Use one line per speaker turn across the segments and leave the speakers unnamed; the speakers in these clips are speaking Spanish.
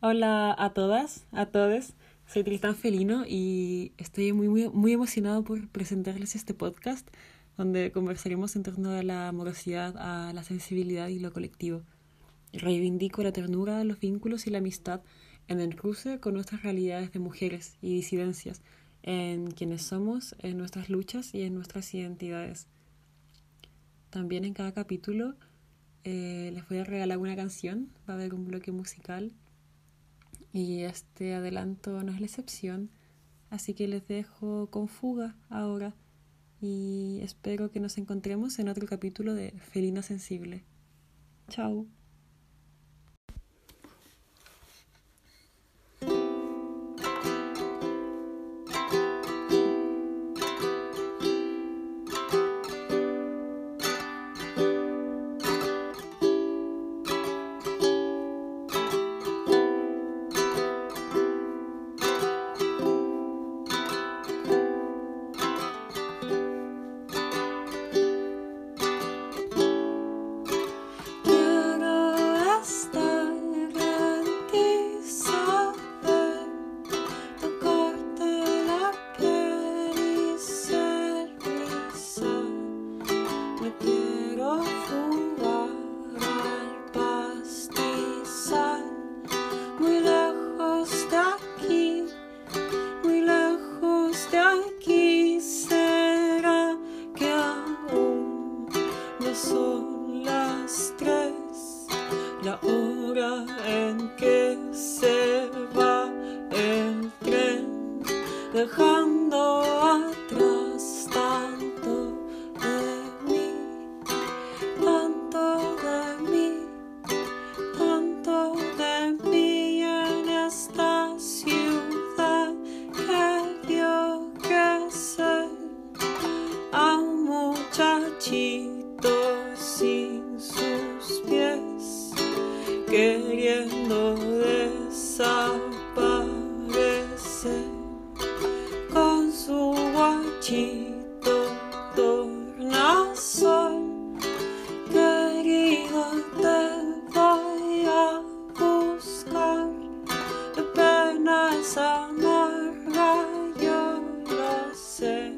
Hola a todas, a todos. Soy Tristán Felino y estoy muy, muy, muy emocionado por presentarles este podcast donde conversaremos en torno a la amorosidad, a la sensibilidad y lo colectivo. Reivindico la ternura, los vínculos y la amistad en el cruce con nuestras realidades de mujeres y disidencias, en quienes somos, en nuestras luchas y en nuestras identidades. También en cada capítulo eh, les voy a regalar una canción, va a haber un bloque musical y este adelanto no es la excepción, así que les dejo con fuga ahora y espero que nos encontremos en otro capítulo de Felina Sensible. Chao. 个航。amarga yo la sé,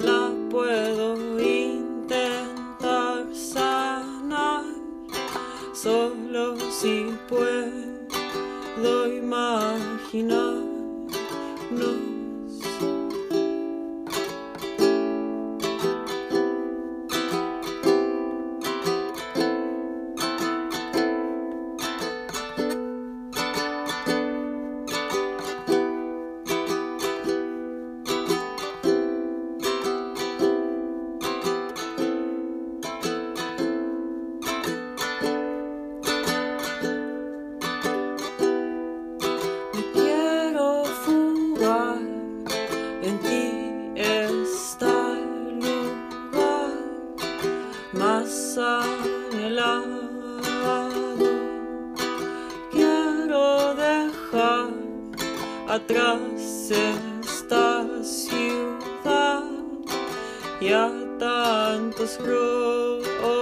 la puedo intentar sanar, solo si puedo imaginar. Atrás esta ciudad y a tantos rostros.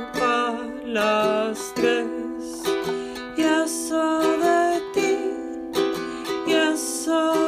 Oh.